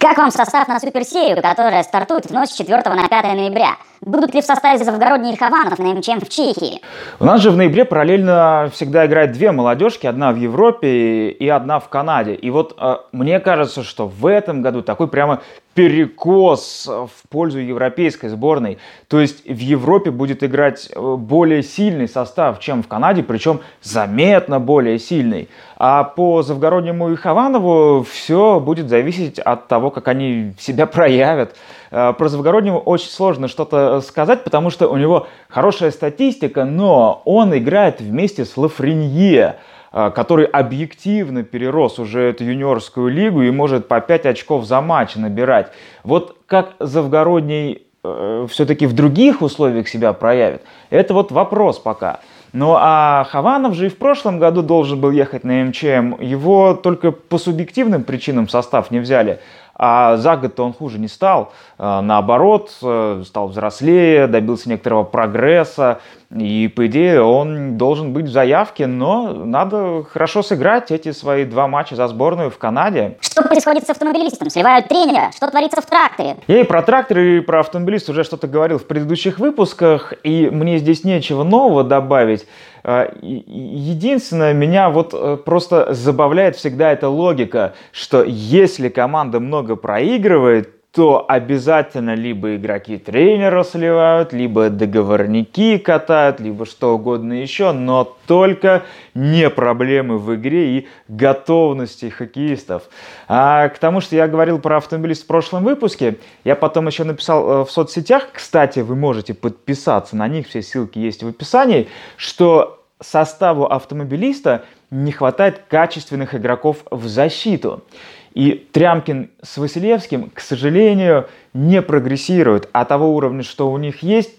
Как вам состав на суперсерию, которая стартует в ночь с 4 на 5 ноября? Будут ли в составе Завгородний Хованов на МЧМ в Чехии? У нас же в ноябре параллельно всегда играет две молодежки, одна в Европе и одна в Канаде. И вот э, мне кажется, что в этом году такой прямо перекос в пользу европейской сборной. То есть в Европе будет играть э, более сильный состав, чем в Канаде, причем заметно более сильный. А по Завгороднему и Хованову все будет зависеть от того, как они себя проявят. Э, про Завгороднего очень сложно что-то сказать, потому что у него хорошая статистика, но он играет вместе с Лафренье. А, который объективно перерос уже эту юниорскую лигу и может по 5 очков за матч набирать. Вот как Завгородний э, все-таки в других условиях себя проявит, это вот вопрос пока. Ну а Хованов же и в прошлом году должен был ехать на МЧМ. Его только по субъективным причинам состав не взяли. А за год-то он хуже не стал. А, наоборот, э, стал взрослее, добился некоторого прогресса. И, по идее, он должен быть в заявке, но надо хорошо сыграть эти свои два матча за сборную в Канаде. Что происходит с автомобилистом? Сливают тренера? Что творится в тракторе? Я и про трактор, и про автомобилист уже что-то говорил в предыдущих выпусках, и мне здесь нечего нового добавить. А, единственное, меня вот э, просто забавляет всегда эта логика, что если команда много проигрывает, то обязательно либо игроки тренера сливают, либо договорники катают, либо что угодно еще, но только не проблемы в игре и готовности хоккеистов. А к тому, что я говорил про автомобилист в прошлом выпуске, я потом еще написал э, в соцсетях, кстати, вы можете подписаться на них, все ссылки есть в описании, что составу автомобилиста не хватает качественных игроков в защиту. И Трямкин с Василевским, к сожалению, не прогрессируют, а того уровня, что у них есть,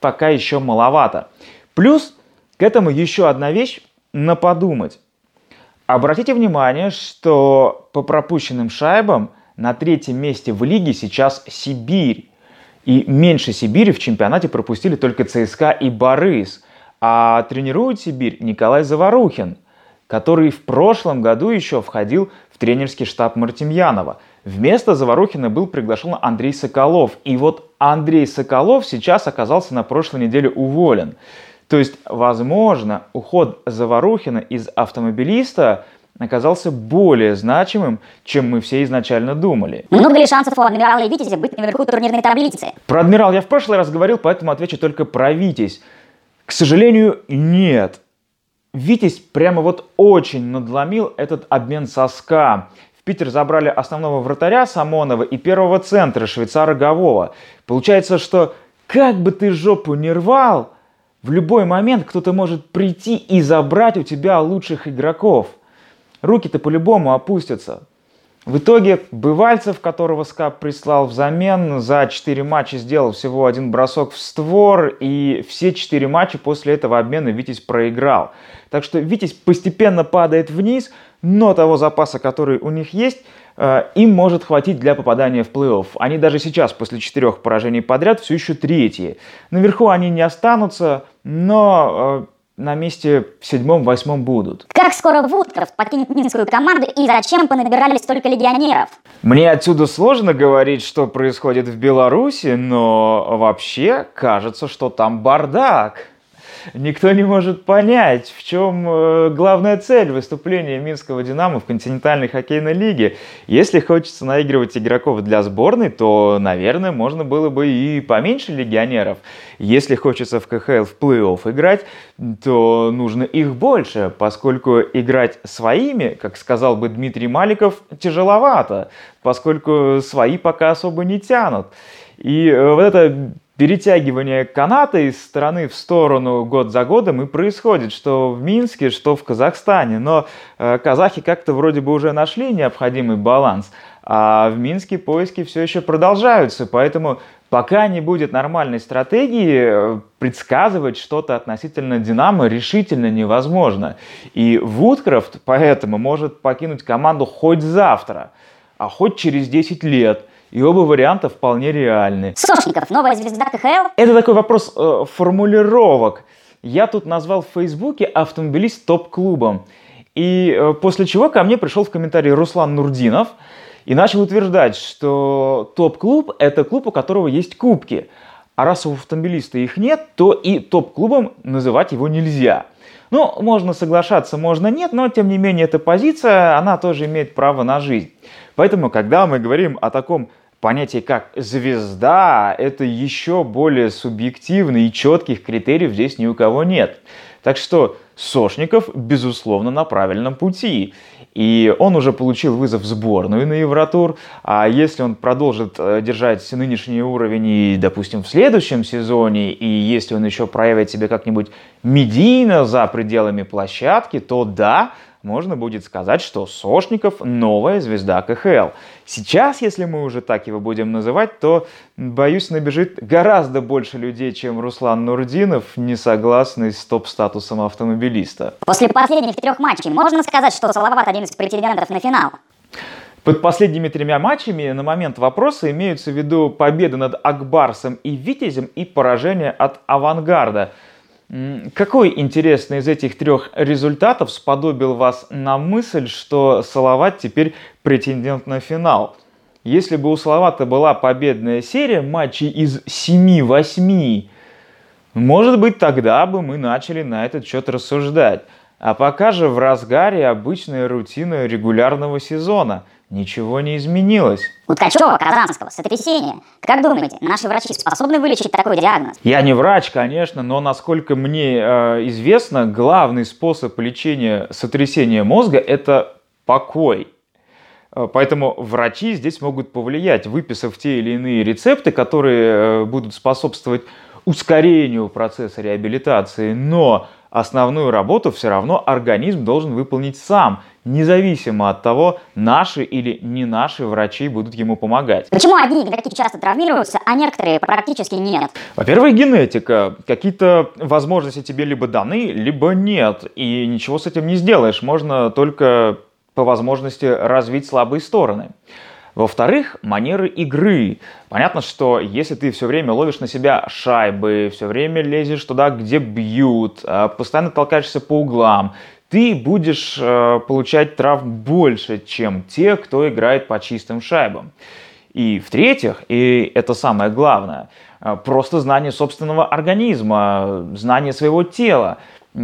пока еще маловато. Плюс к этому еще одна вещь на подумать. Обратите внимание, что по пропущенным шайбам на третьем месте в лиге сейчас Сибирь. И меньше Сибири в чемпионате пропустили только ЦСКА и Борис. А тренирует Сибирь Николай Заварухин, который в прошлом году еще входил в тренерский штаб Мартемьянова. Вместо Заварухина был приглашен Андрей Соколов. И вот Андрей Соколов сейчас оказался на прошлой неделе уволен. То есть, возможно, уход Заварухина из автомобилиста оказался более значимым, чем мы все изначально думали. Много ли шансов у Адмирала и Витязя быть наверху турнирной таблицы? Про Адмирал я в прошлый раз говорил, поэтому отвечу только про Витязь. К сожалению, нет. Витязь прямо вот очень надломил этот обмен соска. В Питер забрали основного вратаря Самонова и первого центра швейцара Говова. Получается, что как бы ты жопу не рвал, в любой момент кто-то может прийти и забрать у тебя лучших игроков. Руки-то по-любому опустятся. В итоге Бывальцев, которого СКАП прислал взамен, за 4 матча сделал всего один бросок в створ, и все 4 матча после этого обмена Витязь проиграл. Так что Витязь постепенно падает вниз, но того запаса, который у них есть, э, им может хватить для попадания в плей-офф. Они даже сейчас, после четырех поражений подряд, все еще третьи. Наверху они не останутся, но э, на месте в седьмом-восьмом будут. Как скоро Вудкрафт покинет минскую команду и зачем понабирали столько легионеров? Мне отсюда сложно говорить, что происходит в Беларуси, но вообще кажется, что там бардак никто не может понять, в чем э, главная цель выступления Минского «Динамо» в континентальной хоккейной лиге. Если хочется наигрывать игроков для сборной, то, наверное, можно было бы и поменьше легионеров. Если хочется в КХЛ в плей-офф играть, то нужно их больше, поскольку играть своими, как сказал бы Дмитрий Маликов, тяжеловато, поскольку свои пока особо не тянут. И э, вот это перетягивание каната из стороны в сторону год за годом и происходит, что в Минске, что в Казахстане. Но э, казахи как-то вроде бы уже нашли необходимый баланс, а в Минске поиски все еще продолжаются. Поэтому пока не будет нормальной стратегии, э, предсказывать что-то относительно Динамо решительно невозможно. И Вудкрафт поэтому может покинуть команду хоть завтра, а хоть через 10 лет – и оба варианта вполне реальны. Сошников, новая звезда КХЛ? Это такой вопрос э, формулировок. Я тут назвал в Фейсбуке автомобилист топ-клубом. И э, после чего ко мне пришел в комментарии Руслан Нурдинов и начал утверждать, что топ-клуб – это клуб, у которого есть кубки. А раз у автомобилиста их нет, то и топ-клубом называть его нельзя. Ну, можно соглашаться, можно нет, но тем не менее эта позиция, она тоже имеет право на жизнь. Поэтому, когда мы говорим о таком понятии как звезда, это еще более субъективно и четких критериев здесь ни у кого нет. Так что Сошников, безусловно, на правильном пути. И он уже получил вызов в сборную на Евротур. А если он продолжит э, держать нынешний уровень и, допустим, в следующем сезоне, и если он еще проявит себя как-нибудь медийно за пределами площадки, то да, можно будет сказать, что Сошников новая звезда КХЛ. Сейчас, если мы уже так его будем называть, то, боюсь, набежит гораздо больше людей, чем Руслан Нурдинов, не согласный с топ-статусом автомобилиста. После последних трех матчей можно сказать, что Салават один из претендентов на финал? Под последними тремя матчами на момент вопроса имеются в виду победы над Акбарсом и Витязем и поражение от Авангарда – какой интересный из этих трех результатов сподобил вас на мысль, что Салават теперь претендент на финал? Если бы у Салавата была победная серия матчей из 7-8, может быть, тогда бы мы начали на этот счет рассуждать. А пока же в разгаре обычная рутина регулярного сезона – Ничего не изменилось. У Ткачева, Казанского, сотрясение. Как думаете, наши врачи способны вылечить такой диагноз? Я не врач, конечно, но насколько мне э, известно, главный способ лечения сотрясения мозга – это покой. Э, поэтому врачи здесь могут повлиять, выписав те или иные рецепты, которые э, будут способствовать ускорению процесса реабилитации. Но основную работу все равно организм должен выполнить сам, независимо от того, наши или не наши врачи будут ему помогать. Почему одни игроки часто травмируются, а некоторые практически нет? Во-первых, генетика. Какие-то возможности тебе либо даны, либо нет. И ничего с этим не сделаешь. Можно только по возможности развить слабые стороны. Во-вторых, манеры игры. Понятно, что если ты все время ловишь на себя шайбы, все время лезешь туда, где бьют, а постоянно толкаешься по углам, ты будешь э, получать травм больше, чем те, кто играет по чистым шайбам. И в-третьих, и это самое главное, э, просто знание собственного организма, знание своего тела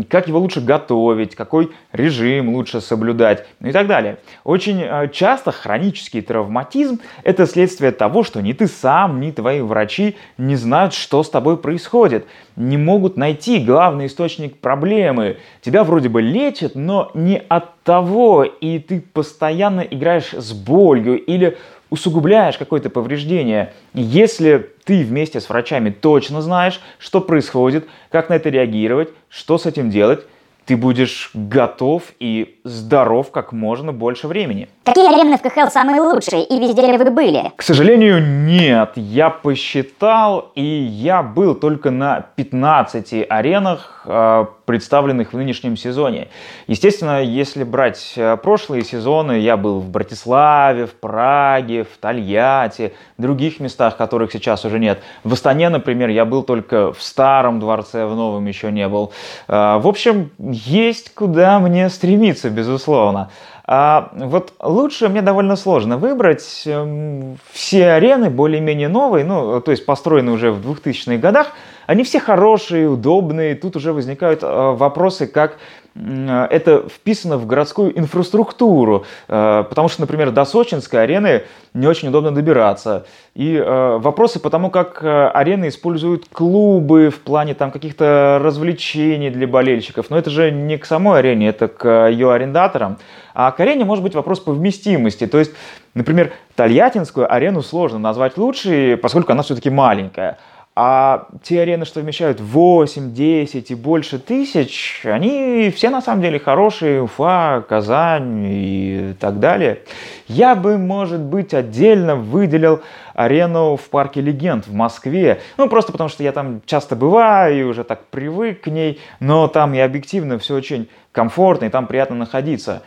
как его лучше готовить, какой режим лучше соблюдать ну и так далее. Очень э, часто хронический травматизм – это следствие того, что ни ты сам, ни твои врачи не знают, что с тобой происходит, не могут найти главный источник проблемы. Тебя вроде бы лечат, но не от того, и ты постоянно играешь с болью или усугубляешь какое-то повреждение. Если ты вместе с врачами точно знаешь, что происходит, как на это реагировать, что с этим делать, ты будешь готов и здоров как можно больше времени. Какие арены в КХЛ самые лучшие и везде ли вы были? К сожалению, нет. Я посчитал, и я был только на 15 аренах, а, представленных в нынешнем сезоне. Естественно, если брать а, прошлые сезоны, я был в Братиславе, в Праге, в Тольятти, в других местах, которых сейчас уже нет. В Астане, например, я был только в старом дворце, в новом еще не был. А, в общем, есть куда мне стремиться, безусловно. А вот лучше мне довольно сложно выбрать. Эм, все арены более-менее новые, ну, то есть построены уже в 2000-х годах, они все хорошие, удобные. Тут уже возникают э, вопросы, как это вписано в городскую инфраструктуру, э, потому что, например, до Сочинской арены не очень удобно добираться. И э, вопросы по тому, как э, арены используют клубы в плане там каких-то развлечений для болельщиков. Но это же не к самой арене, это к ее арендаторам. А к арене может быть вопрос по вместимости. То есть, например, Тольяттинскую арену сложно назвать лучшей, поскольку она все-таки маленькая. А те арены, что вмещают 8, 10 и больше тысяч, они все на самом деле хорошие. Уфа, Казань и так далее. Я бы, может быть, отдельно выделил арену в парке Легенд в Москве. Ну, просто потому что я там часто бываю и уже так привык к ней. Но там и объективно все очень комфортно, и там приятно находиться.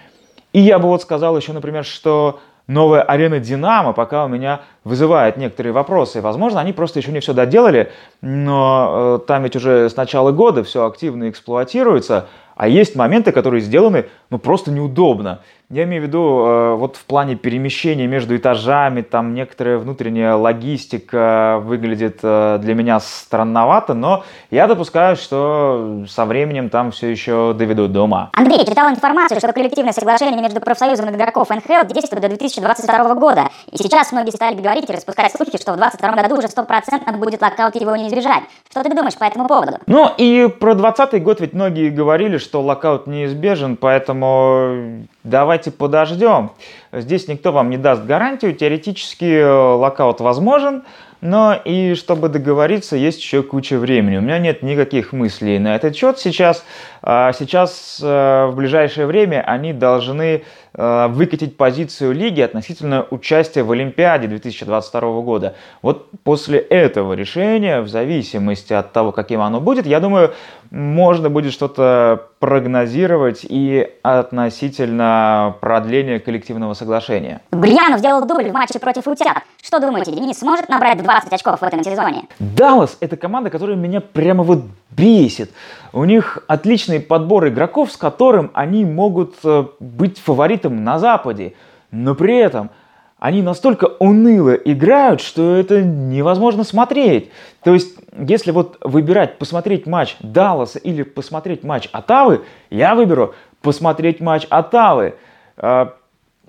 И я бы вот сказал еще, например, что новая арена «Динамо» пока у меня вызывает некоторые вопросы. Возможно, они просто еще не все доделали, но э, там ведь уже с начала года все активно эксплуатируется, а есть моменты, которые сделаны ну, просто неудобно. Я имею в виду э, вот в плане перемещения между этажами, там некоторая внутренняя логистика выглядит э, для меня странновато, но я допускаю, что со временем там все еще доведут до ума. Андрей, читал информацию, что коллективное соглашение между профсоюзом игроков НХЛ действует до 2022 года. И сейчас многие стали говорить и распускать слухи, что в 2022 году уже стопроцентно будет локаут, его не избежать. Что ты думаешь по этому поводу? Ну и про 2020 год ведь многие говорили, что локаут неизбежен, поэтому давайте подождем. Здесь никто вам не даст гарантию, теоретически э, локаут возможен, но и чтобы договориться, есть еще куча времени. У меня нет никаких мыслей на этот счет сейчас. А сейчас э, в ближайшее время они должны э, выкатить позицию лиги относительно участия в Олимпиаде 2022 года. Вот после этого решения, в зависимости от того, каким оно будет, я думаю, можно будет что-то прогнозировать и относительно продления коллективного соглашения. Гурьянов сделал дубль в матче против Утят. Что думаете, Денис сможет набрать 20 очков в этом сезоне? Даллас – это команда, которая меня прямо вот бесит. У них отличный подбор игроков, с которым они могут э, быть фаворитом на Западе. Но при этом – они настолько уныло играют, что это невозможно смотреть. То есть, если вот выбирать посмотреть матч Далласа или посмотреть матч Атавы, я выберу посмотреть матч Атавы. А,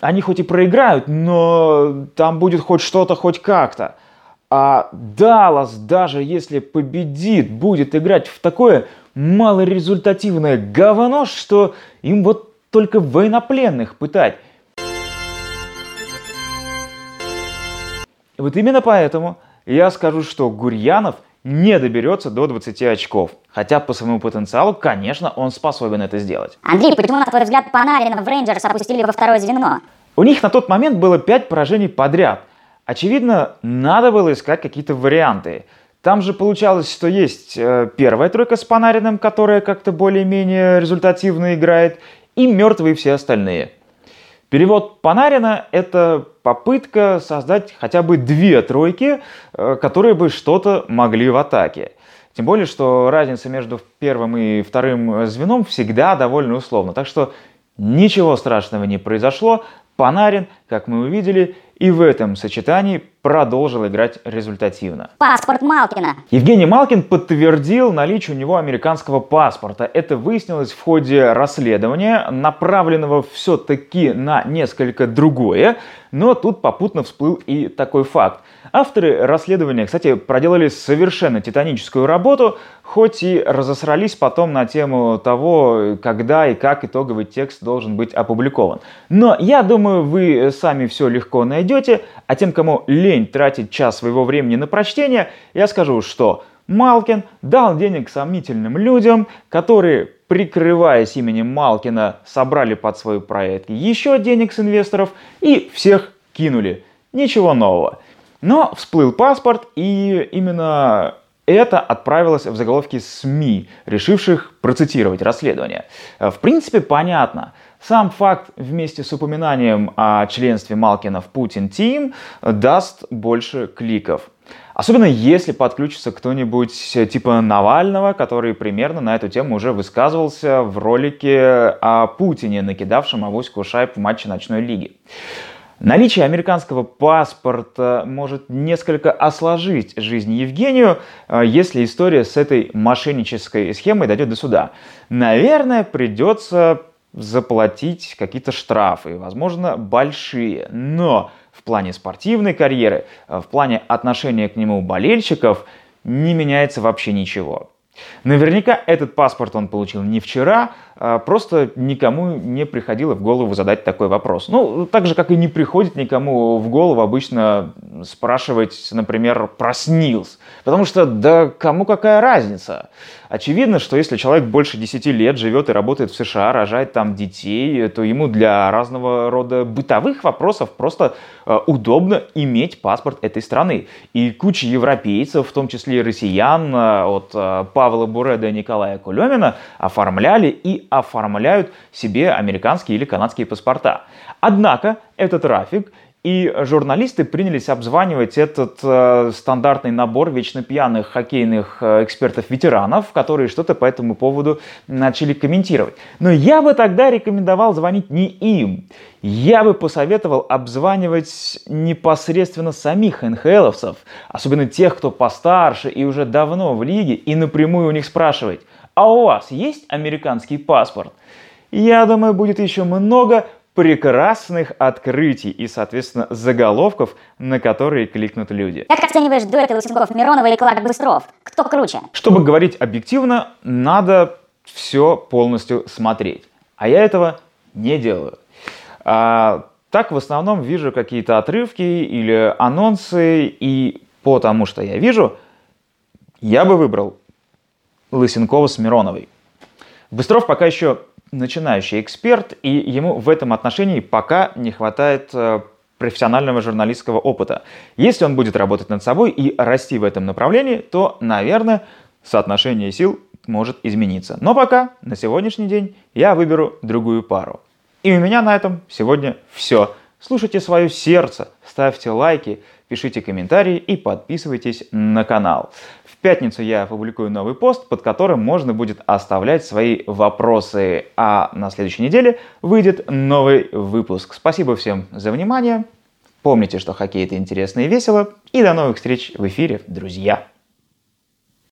они хоть и проиграют, но там будет хоть что-то, хоть как-то. А Даллас, даже если победит, будет играть в такое малорезультативное говно, что им вот только военнопленных пытать. Вот именно поэтому я скажу, что Гурьянов не доберется до 20 очков. Хотя по своему потенциалу, конечно, он способен это сделать. Андрей, почему, на твой взгляд, Панарина в Рейнджерс опустили во второе звено? У них на тот момент было 5 поражений подряд. Очевидно, надо было искать какие-то варианты. Там же получалось, что есть э, первая тройка с Панариным, которая как-то более-менее результативно играет, и мертвые все остальные – Перевод Панарина – это попытка создать хотя бы две тройки, э, которые бы что-то могли в атаке. Тем более, что разница между первым и вторым звеном всегда довольно условна. Так что ничего страшного не произошло. Панарин, как мы увидели, и в этом сочетании продолжил играть результативно. Паспорт Малкина. Евгений Малкин подтвердил наличие у него американского паспорта. Это выяснилось в ходе расследования, направленного все-таки на несколько другое, но тут попутно всплыл и такой факт. Авторы расследования, кстати, проделали совершенно титаническую работу, хоть и разосрались потом на тему того, когда и как итоговый текст должен быть опубликован. Но я думаю, вы сами все легко найдете, а тем, кому лень тратить час своего времени на прочтение, я скажу, что Малкин дал денег сомнительным людям, которые, прикрываясь именем Малкина, собрали под свой проект еще денег с инвесторов и всех кинули. Ничего нового. Но всплыл паспорт, и именно это отправилось в заголовки СМИ, решивших процитировать расследование. В принципе, понятно. Сам факт вместе с упоминанием о членстве Малкина в Путин Тим даст больше кликов. Особенно если подключится кто-нибудь типа Навального, который примерно на эту тему уже высказывался в ролике о Путине, накидавшем авоську шайб в матче ночной лиги. Наличие американского паспорта может несколько осложить жизнь Евгению, э, если история с этой мошеннической схемой дойдет до суда. Наверное, придется заплатить какие-то штрафы, возможно, большие. Но в плане спортивной карьеры, э, в плане отношения к нему болельщиков не меняется вообще ничего. Наверняка этот паспорт он получил не вчера, просто никому не приходило в голову задать такой вопрос. Ну, так же, как и не приходит никому в голову обычно спрашивать, например, про СНИЛС. Потому что, да кому какая разница? Очевидно, что если человек больше 10 лет живет и работает в США, рожает там детей, то ему для разного рода бытовых вопросов просто э, удобно иметь паспорт этой страны. И куча европейцев, в том числе и россиян, э, от Павла Буреда и Николая Кулемина, оформляли и оформляют себе американские или канадские паспорта. Однако этот трафик и журналисты принялись обзванивать этот э, стандартный набор вечно пьяных хоккейных э, экспертов-ветеранов, которые что-то по этому поводу начали комментировать. Но я бы тогда рекомендовал звонить не им. Я бы посоветовал обзванивать непосредственно самих НХЛовцев, особенно тех, кто постарше и уже давно в лиге, и напрямую у них спрашивать, а у вас есть американский паспорт? Я думаю, будет еще много прекрасных открытий и, соответственно, заголовков, на которые кликнут люди. Как оцениваешь дуэты Лысенков, Миронова или Кларк Быстров? Кто круче? Чтобы говорить объективно, надо все полностью смотреть. А я этого не делаю. А, так в основном вижу какие-то отрывки или анонсы, и по тому, что я вижу, я бы выбрал Лысенкова с Мироновой. Быстров пока еще начинающий эксперт, и ему в этом отношении пока не хватает э, профессионального журналистского опыта. Если он будет работать над собой и расти в этом направлении, то, наверное, соотношение сил может измениться. Но пока, на сегодняшний день, я выберу другую пару. И у меня на этом сегодня все. Слушайте свое сердце, ставьте лайки, пишите комментарии и подписывайтесь на канал пятницу я опубликую новый пост, под которым можно будет оставлять свои вопросы. А на следующей неделе выйдет новый выпуск. Спасибо всем за внимание. Помните, что хоккей это интересно и весело. И до новых встреч в эфире, друзья!